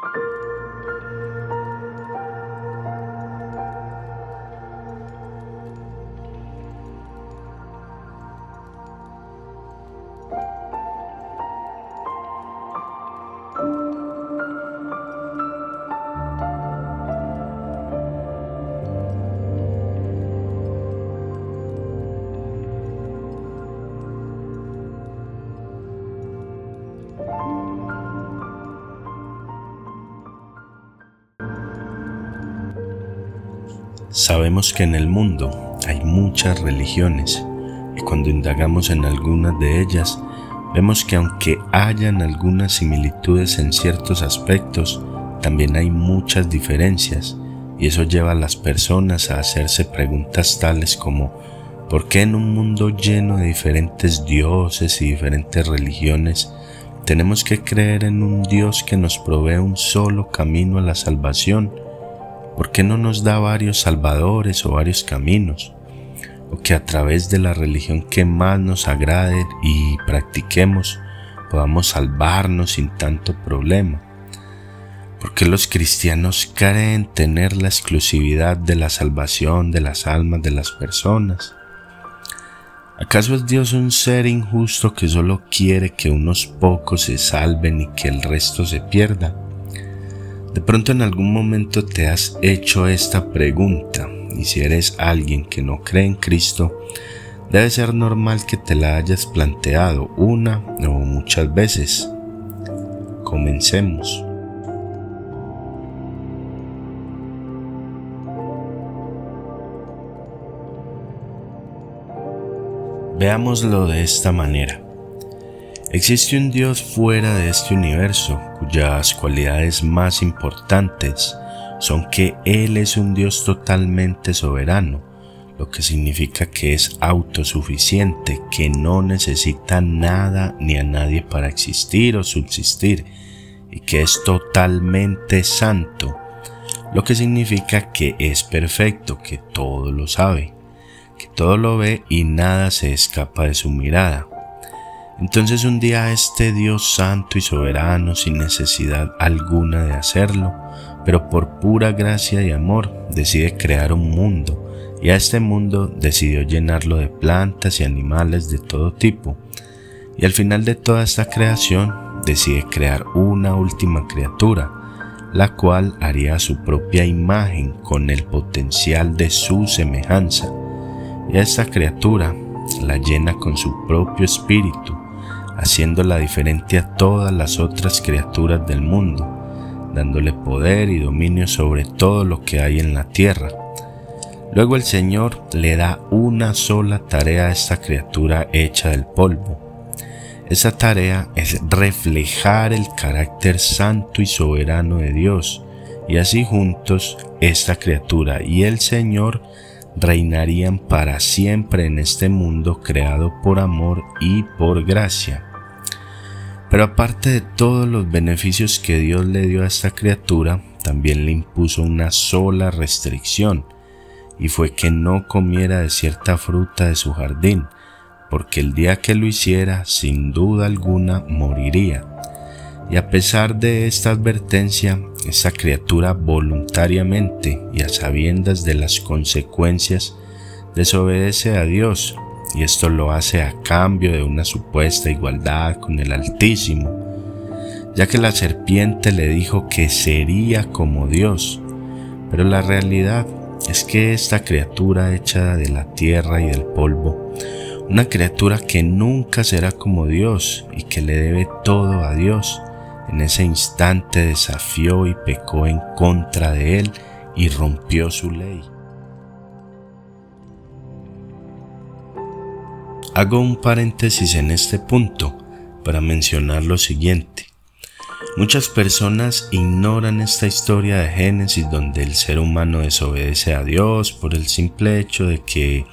you Sabemos que en el mundo hay muchas religiones y cuando indagamos en algunas de ellas, vemos que aunque hayan algunas similitudes en ciertos aspectos, también hay muchas diferencias y eso lleva a las personas a hacerse preguntas tales como ¿por qué en un mundo lleno de diferentes dioses y diferentes religiones tenemos que creer en un Dios que nos provee un solo camino a la salvación? ¿Por qué no nos da varios salvadores o varios caminos? O que a través de la religión que más nos agrade y practiquemos podamos salvarnos sin tanto problema. ¿Por qué los cristianos creen tener la exclusividad de la salvación de las almas de las personas? ¿Acaso es Dios un ser injusto que solo quiere que unos pocos se salven y que el resto se pierda? De pronto en algún momento te has hecho esta pregunta y si eres alguien que no cree en Cristo, debe ser normal que te la hayas planteado una o muchas veces. Comencemos. Veámoslo de esta manera. Existe un Dios fuera de este universo cuyas cualidades más importantes son que Él es un Dios totalmente soberano, lo que significa que es autosuficiente, que no necesita nada ni a nadie para existir o subsistir, y que es totalmente santo, lo que significa que es perfecto, que todo lo sabe, que todo lo ve y nada se escapa de su mirada. Entonces un día este Dios santo y soberano, sin necesidad alguna de hacerlo, pero por pura gracia y amor, decide crear un mundo, y a este mundo decidió llenarlo de plantas y animales de todo tipo. Y al final de toda esta creación, decide crear una última criatura, la cual haría su propia imagen con el potencial de su semejanza. Y a esta criatura la llena con su propio espíritu, haciéndola diferente a todas las otras criaturas del mundo, dándole poder y dominio sobre todo lo que hay en la tierra. Luego el Señor le da una sola tarea a esta criatura hecha del polvo. Esa tarea es reflejar el carácter santo y soberano de Dios, y así juntos esta criatura y el Señor reinarían para siempre en este mundo creado por amor y por gracia. Pero aparte de todos los beneficios que Dios le dio a esta criatura, también le impuso una sola restricción, y fue que no comiera de cierta fruta de su jardín, porque el día que lo hiciera, sin duda alguna, moriría. Y a pesar de esta advertencia, esa criatura voluntariamente y a sabiendas de las consecuencias, desobedece a Dios y esto lo hace a cambio de una supuesta igualdad con el Altísimo, ya que la serpiente le dijo que sería como Dios, pero la realidad es que esta criatura hecha de la tierra y del polvo, una criatura que nunca será como Dios y que le debe todo a Dios, en ese instante desafió y pecó en contra de él y rompió su ley. Hago un paréntesis en este punto para mencionar lo siguiente. Muchas personas ignoran esta historia de Génesis donde el ser humano desobedece a Dios por el simple hecho de que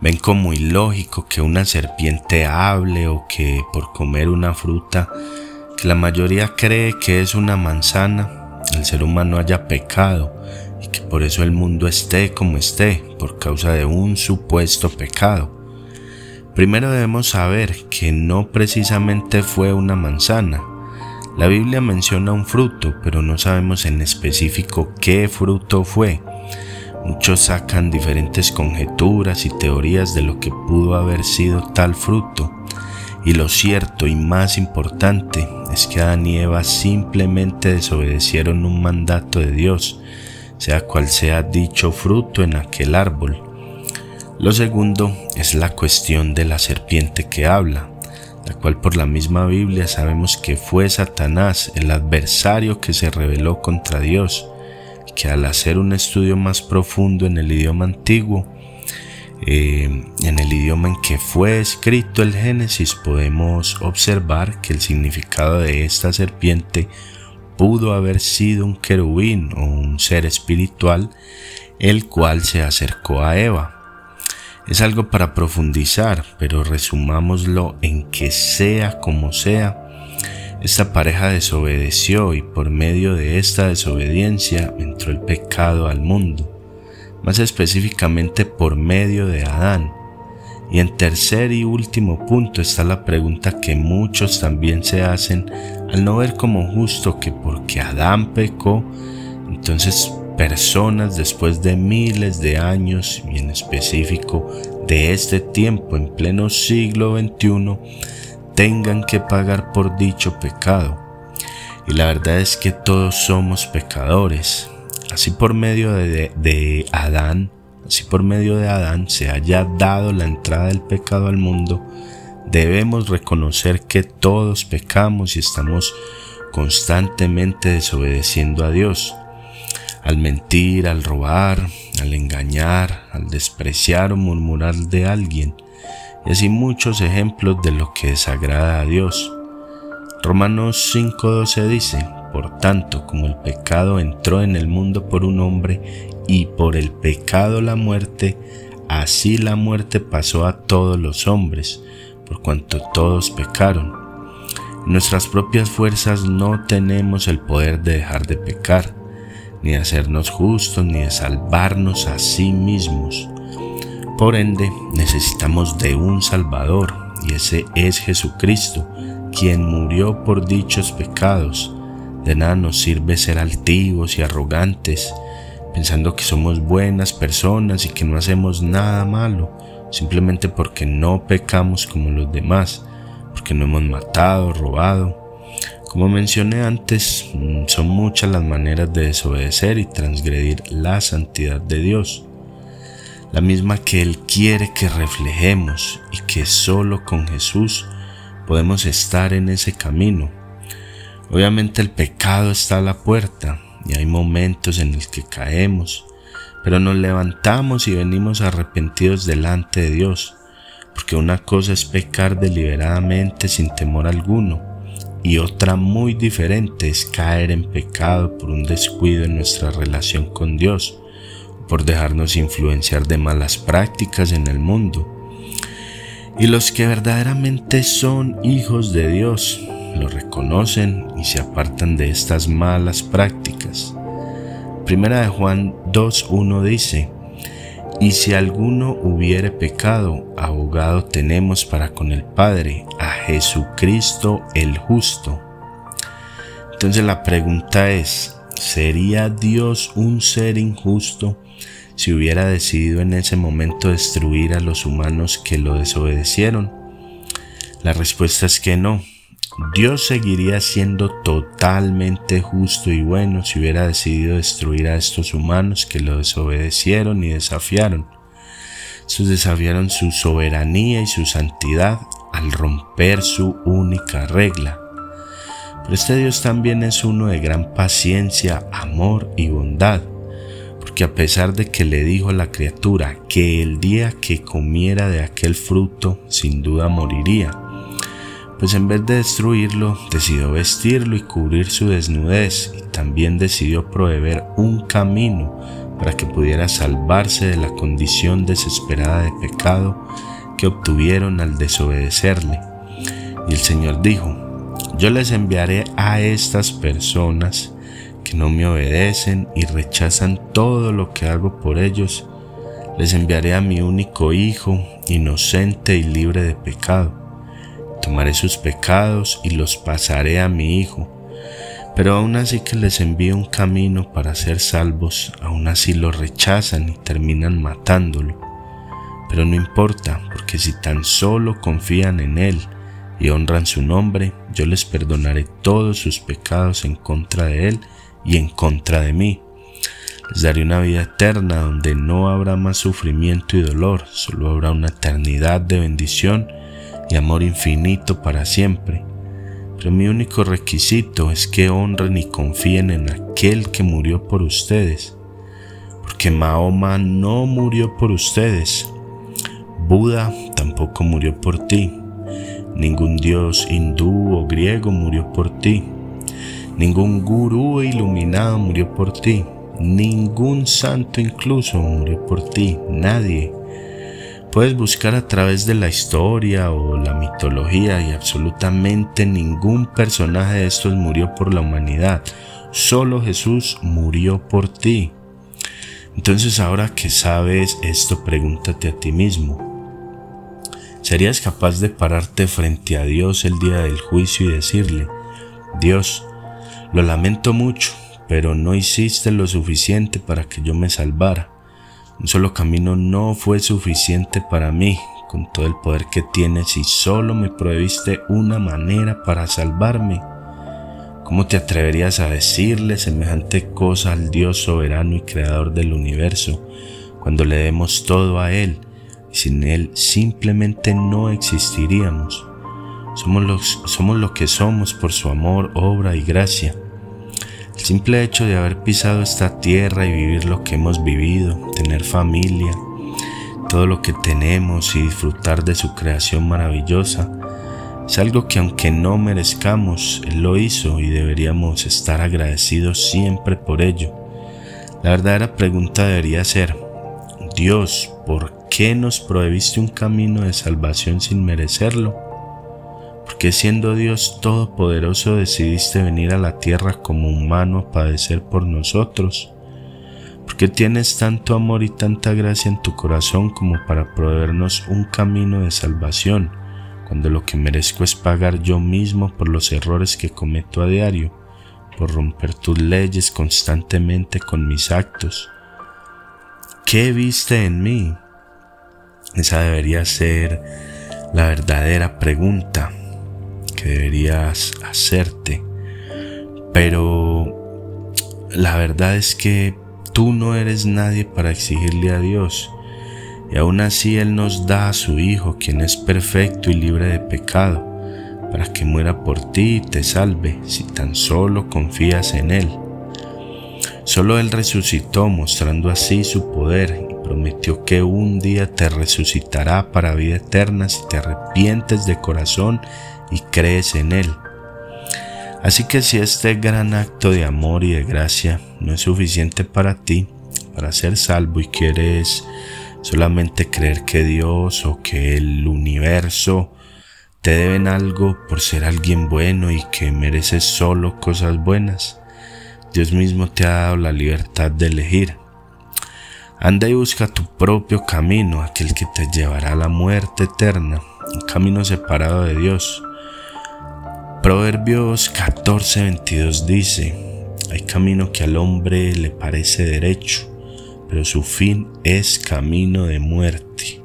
ven como ilógico que una serpiente hable o que por comer una fruta que la mayoría cree que es una manzana, el ser humano haya pecado y que por eso el mundo esté como esté por causa de un supuesto pecado. Primero debemos saber que no precisamente fue una manzana. La Biblia menciona un fruto, pero no sabemos en específico qué fruto fue. Muchos sacan diferentes conjeturas y teorías de lo que pudo haber sido tal fruto. Y lo cierto y más importante es que Adán y Eva simplemente desobedecieron un mandato de Dios, sea cual sea dicho fruto en aquel árbol. Lo segundo es la cuestión de la serpiente que habla la cual por la misma Biblia sabemos que fue Satanás el adversario que se rebeló contra Dios, que al hacer un estudio más profundo en el idioma antiguo, eh, en el idioma en que fue escrito el Génesis, podemos observar que el significado de esta serpiente pudo haber sido un querubín o un ser espiritual, el cual se acercó a Eva es algo para profundizar, pero resumámoslo en que sea como sea, esta pareja desobedeció y por medio de esta desobediencia entró el pecado al mundo, más específicamente por medio de Adán. Y en tercer y último punto está la pregunta que muchos también se hacen al no ver como justo que porque Adán pecó, entonces personas después de miles de años y en específico de este tiempo en pleno siglo XXI tengan que pagar por dicho pecado. Y la verdad es que todos somos pecadores. Así por medio de, de Adán, así por medio de Adán se haya dado la entrada del pecado al mundo, debemos reconocer que todos pecamos y estamos constantemente desobedeciendo a Dios al mentir, al robar, al engañar, al despreciar o murmurar de alguien, y así muchos ejemplos de lo que desagrada a Dios. Romanos 5:12 dice, por tanto, como el pecado entró en el mundo por un hombre y por el pecado la muerte, así la muerte pasó a todos los hombres, por cuanto todos pecaron. En nuestras propias fuerzas no tenemos el poder de dejar de pecar ni de hacernos justos, ni de salvarnos a sí mismos. Por ende, necesitamos de un Salvador, y ese es Jesucristo, quien murió por dichos pecados. De nada nos sirve ser altivos y arrogantes, pensando que somos buenas personas y que no hacemos nada malo, simplemente porque no pecamos como los demás, porque no hemos matado, robado, como mencioné antes, mm, son muchas las maneras de desobedecer y transgredir la santidad de Dios, la misma que Él quiere que reflejemos y que solo con Jesús podemos estar en ese camino. Obviamente el pecado está a la puerta y hay momentos en los que caemos, pero nos levantamos y venimos arrepentidos delante de Dios, porque una cosa es pecar deliberadamente sin temor alguno y otra muy diferente es caer en pecado por un descuido en nuestra relación con Dios, por dejarnos influenciar de malas prácticas en el mundo. Y los que verdaderamente son hijos de Dios lo reconocen y se apartan de estas malas prácticas. Primera de Juan 2.1 dice, y si alguno hubiere pecado, abogado tenemos para con el Padre, a Jesucristo el justo. Entonces la pregunta es, ¿sería Dios un ser injusto si hubiera decidido en ese momento destruir a los humanos que lo desobedecieron? La respuesta es que no. Dios seguiría siendo totalmente justo y bueno si hubiera decidido destruir a estos humanos que lo desobedecieron y desafiaron. Sus desafiaron su soberanía y su santidad al romper su única regla. Pero este Dios también es uno de gran paciencia, amor y bondad, porque a pesar de que le dijo a la criatura que el día que comiera de aquel fruto sin duda moriría, pues en vez de destruirlo, decidió vestirlo y cubrir su desnudez. Y también decidió proveer un camino para que pudiera salvarse de la condición desesperada de pecado que obtuvieron al desobedecerle. Y el Señor dijo, yo les enviaré a estas personas que no me obedecen y rechazan todo lo que hago por ellos, les enviaré a mi único Hijo, inocente y libre de pecado Tomaré sus pecados y los pasaré a mi Hijo, Pero aún así que les envío un camino para ser salvos, aún así lo rechazan y terminan matándolo. Pero no importa, porque si tan solo confían en Él y honran su nombre, yo les perdonaré todos sus pecados en contra de Él y en contra de mí. Les daré una vida eterna donde no habrá más sufrimiento y dolor, solo habrá una eternidad de bendición y amor infinito para siempre. Pero mi único requisito es que honren y confíen en aquel que murió por ustedes, porque Mahoma no murió por ustedes, Buda tampoco murió por ti, ningún dios hindú o griego murió por ti, ningún gurú iluminado murió por ti, ningún santo incluso murió por ti, nadie. Puedes buscar a través de la historia o la mitología y absolutamente ningún personaje de estos murió por la humanidad. Solo Jesús murió por ti. Entonces ahora que sabes esto, pregúntate a ti mismo. ¿Serías capaz de pararte frente a Dios el día del juicio y decirle, Dios, lo lamento mucho, pero no hiciste lo suficiente para que yo me salvara? Un solo camino no fue suficiente para mí, con todo el poder que tienes, y solo me prohibiste una manera para salvarme. ¿Cómo te atreverías a decirle semejante cosa al Dios soberano y creador del universo, cuando le demos todo a Él? y Sin Él simplemente no existiríamos. Somos, los, somos lo que somos por su amor, obra y gracia. El simple hecho de haber pisado esta tierra y vivir lo que hemos vivido, tener familia, todo lo que tenemos y disfrutar de su creación maravillosa, es algo que aunque no merezcamos, Él lo hizo y deberíamos estar agradecidos siempre por ello. La verdadera pregunta debería ser, Dios, ¿por qué nos prohibiste un camino de salvación sin merecerlo? ¿Por qué siendo Dios Todopoderoso decidiste venir a la tierra como humano a padecer por nosotros? ¿Por qué tienes tanto amor y tanta gracia en tu corazón como para proveernos un camino de salvación, cuando lo que merezco es pagar yo mismo por los errores que cometo a diario, por romper tus leyes constantemente con mis actos? ¿Qué viste en mí? Esa debería ser la verdadera pregunta deberías hacerte. Pero la verdad es que tú no eres nadie para exigirle a Dios. Y aún así Él nos da a su Hijo, quien es perfecto y libre de pecado, para que muera por ti y te salve, si tan solo confías en Él. Solo Él resucitó, mostrando así su poder, y prometió que un día te resucitará para vida eterna si te arrepientes de corazón y crees en Él. Así que si este gran acto de amor y de gracia no es suficiente para ti, para ser salvo y quieres solamente creer que Dios o que el universo te deben algo por ser alguien bueno y que mereces solo cosas buenas, Dios mismo te ha dado la libertad de elegir. Anda y busca tu propio camino, aquel que te llevará a la muerte eterna, un camino separado de Dios Proverbios 14:22 dice, hay camino que al hombre le parece derecho, pero su fin es camino de muerte.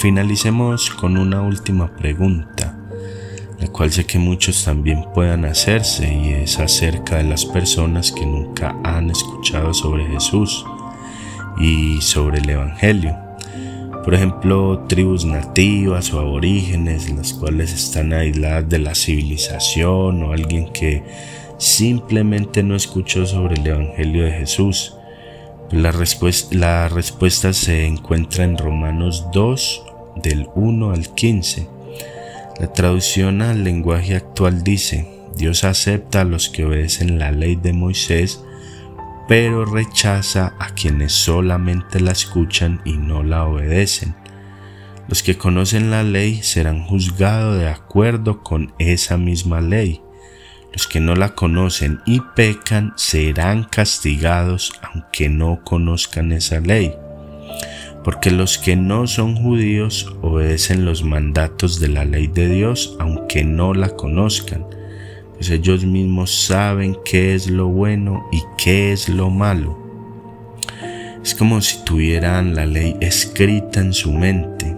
Finalicemos con una última pregunta, la cual sé que muchos también puedan hacerse y es acerca de las personas que nunca han escuchado sobre Jesús y sobre el Evangelio. Por ejemplo, tribus nativas o aborígenes, las cuales están aisladas de la civilización o alguien que simplemente no escuchó sobre el Evangelio de Jesús. La, respuesta, la respuesta se encuentra en Romanos 2, del 1 al 15. La traducción al lenguaje actual dice, Dios acepta a los que obedecen la ley de Moisés, pero rechaza a quienes solamente la escuchan y no la obedecen. Los que conocen la ley serán juzgados de acuerdo con esa misma ley. Los que no la conocen y pecan serán castigados aunque no conozcan esa ley. porque los que no son judíos obedecen los mandatos de la ley de Dios aunque no la conozcan, pues ellos mismos saben qué es lo bueno y qué es lo malo. Es como si tuvieran la ley escrita en su mente.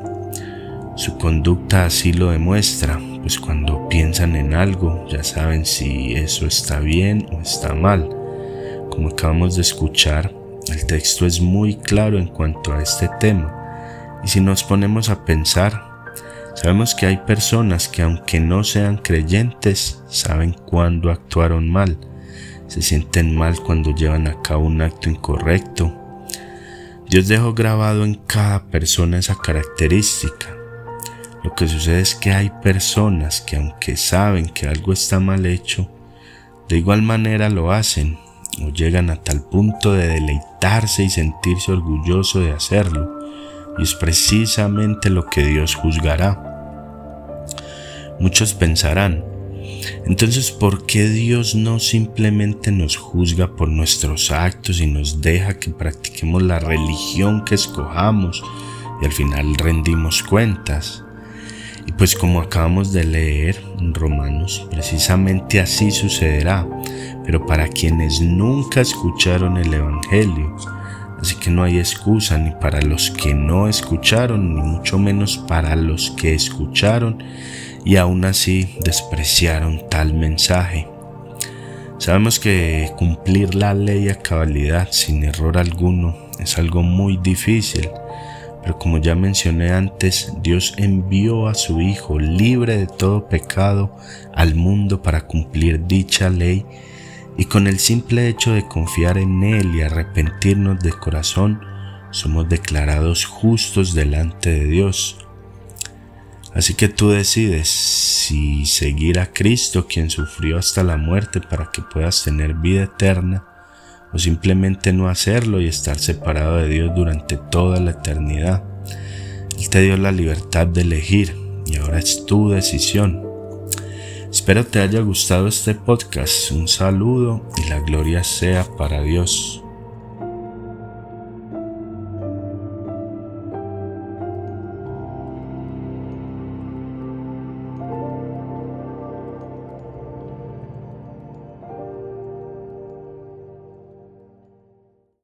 Su conducta así lo demuestra, pues cuando piensan en algo ya saben si eso está bien o está mal. Como acabamos de escuchar, el texto es muy claro en cuanto a este tema y si nos ponemos a pensar, sabemos que hay personas que aunque no sean creyentes, saben cuándo actuaron mal, se sienten mal cuando llevan a cabo un acto incorrecto. Dios dejó grabado en cada persona esa característica. Lo que sucede es que hay personas que aunque saben que algo está mal hecho, de igual manera lo hacen o llegan a tal punto de deleitarse y sentirse orgulloso de hacerlo. Y es precisamente lo que Dios juzgará. Muchos pensarán, entonces, ¿por qué Dios no simplemente nos juzga por nuestros actos y nos deja que practiquemos la religión que escojamos y al final rendimos cuentas? Y pues como acabamos de leer en Romanos, precisamente así sucederá, pero para quienes nunca escucharon el Evangelio. Así que no hay excusa ni para los que no escucharon, ni mucho menos para los que escucharon y aún así despreciaron tal mensaje. Sabemos que cumplir la ley a cabalidad sin error alguno es algo muy difícil pero como ya mencioné antes, Dios envió a su Hijo libre de todo pecado al mundo para cumplir dicha ley y con el simple hecho de confiar en Él y arrepentirnos de corazón, somos declarados justos delante de Dios. Así que tú decides si seguir a Cristo quien sufrió hasta la muerte para que puedas tener vida eterna o simplemente no hacerlo y estar separado de Dios durante toda la eternidad. Él te dio la libertad de elegir y ahora es tu decisión. Espero te haya gustado este podcast. Un saludo y la gloria sea para Dios.